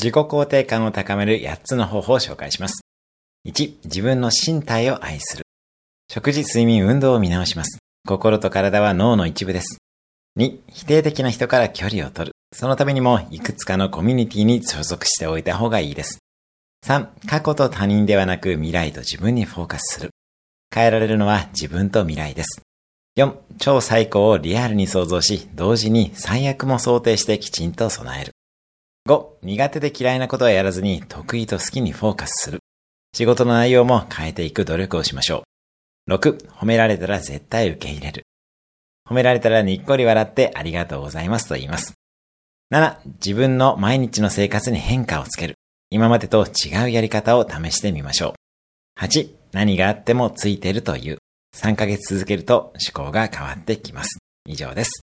自己肯定感を高める8つの方法を紹介します。1、自分の身体を愛する。食事、睡眠、運動を見直します。心と体は脳の一部です。2、否定的な人から距離を取る。そのためにも、いくつかのコミュニティに所属しておいた方がいいです。3、過去と他人ではなく未来と自分にフォーカスする。変えられるのは自分と未来です。4、超最高をリアルに想像し、同時に最悪も想定してきちんと備える。5、苦手で嫌いなことはやらずに得意と好きにフォーカスする。仕事の内容も変えていく努力をしましょう。6、褒められたら絶対受け入れる。褒められたらにっこり笑ってありがとうございますと言います。7、自分の毎日の生活に変化をつける。今までと違うやり方を試してみましょう。8、何があってもついてるという。3ヶ月続けると思考が変わってきます。以上です。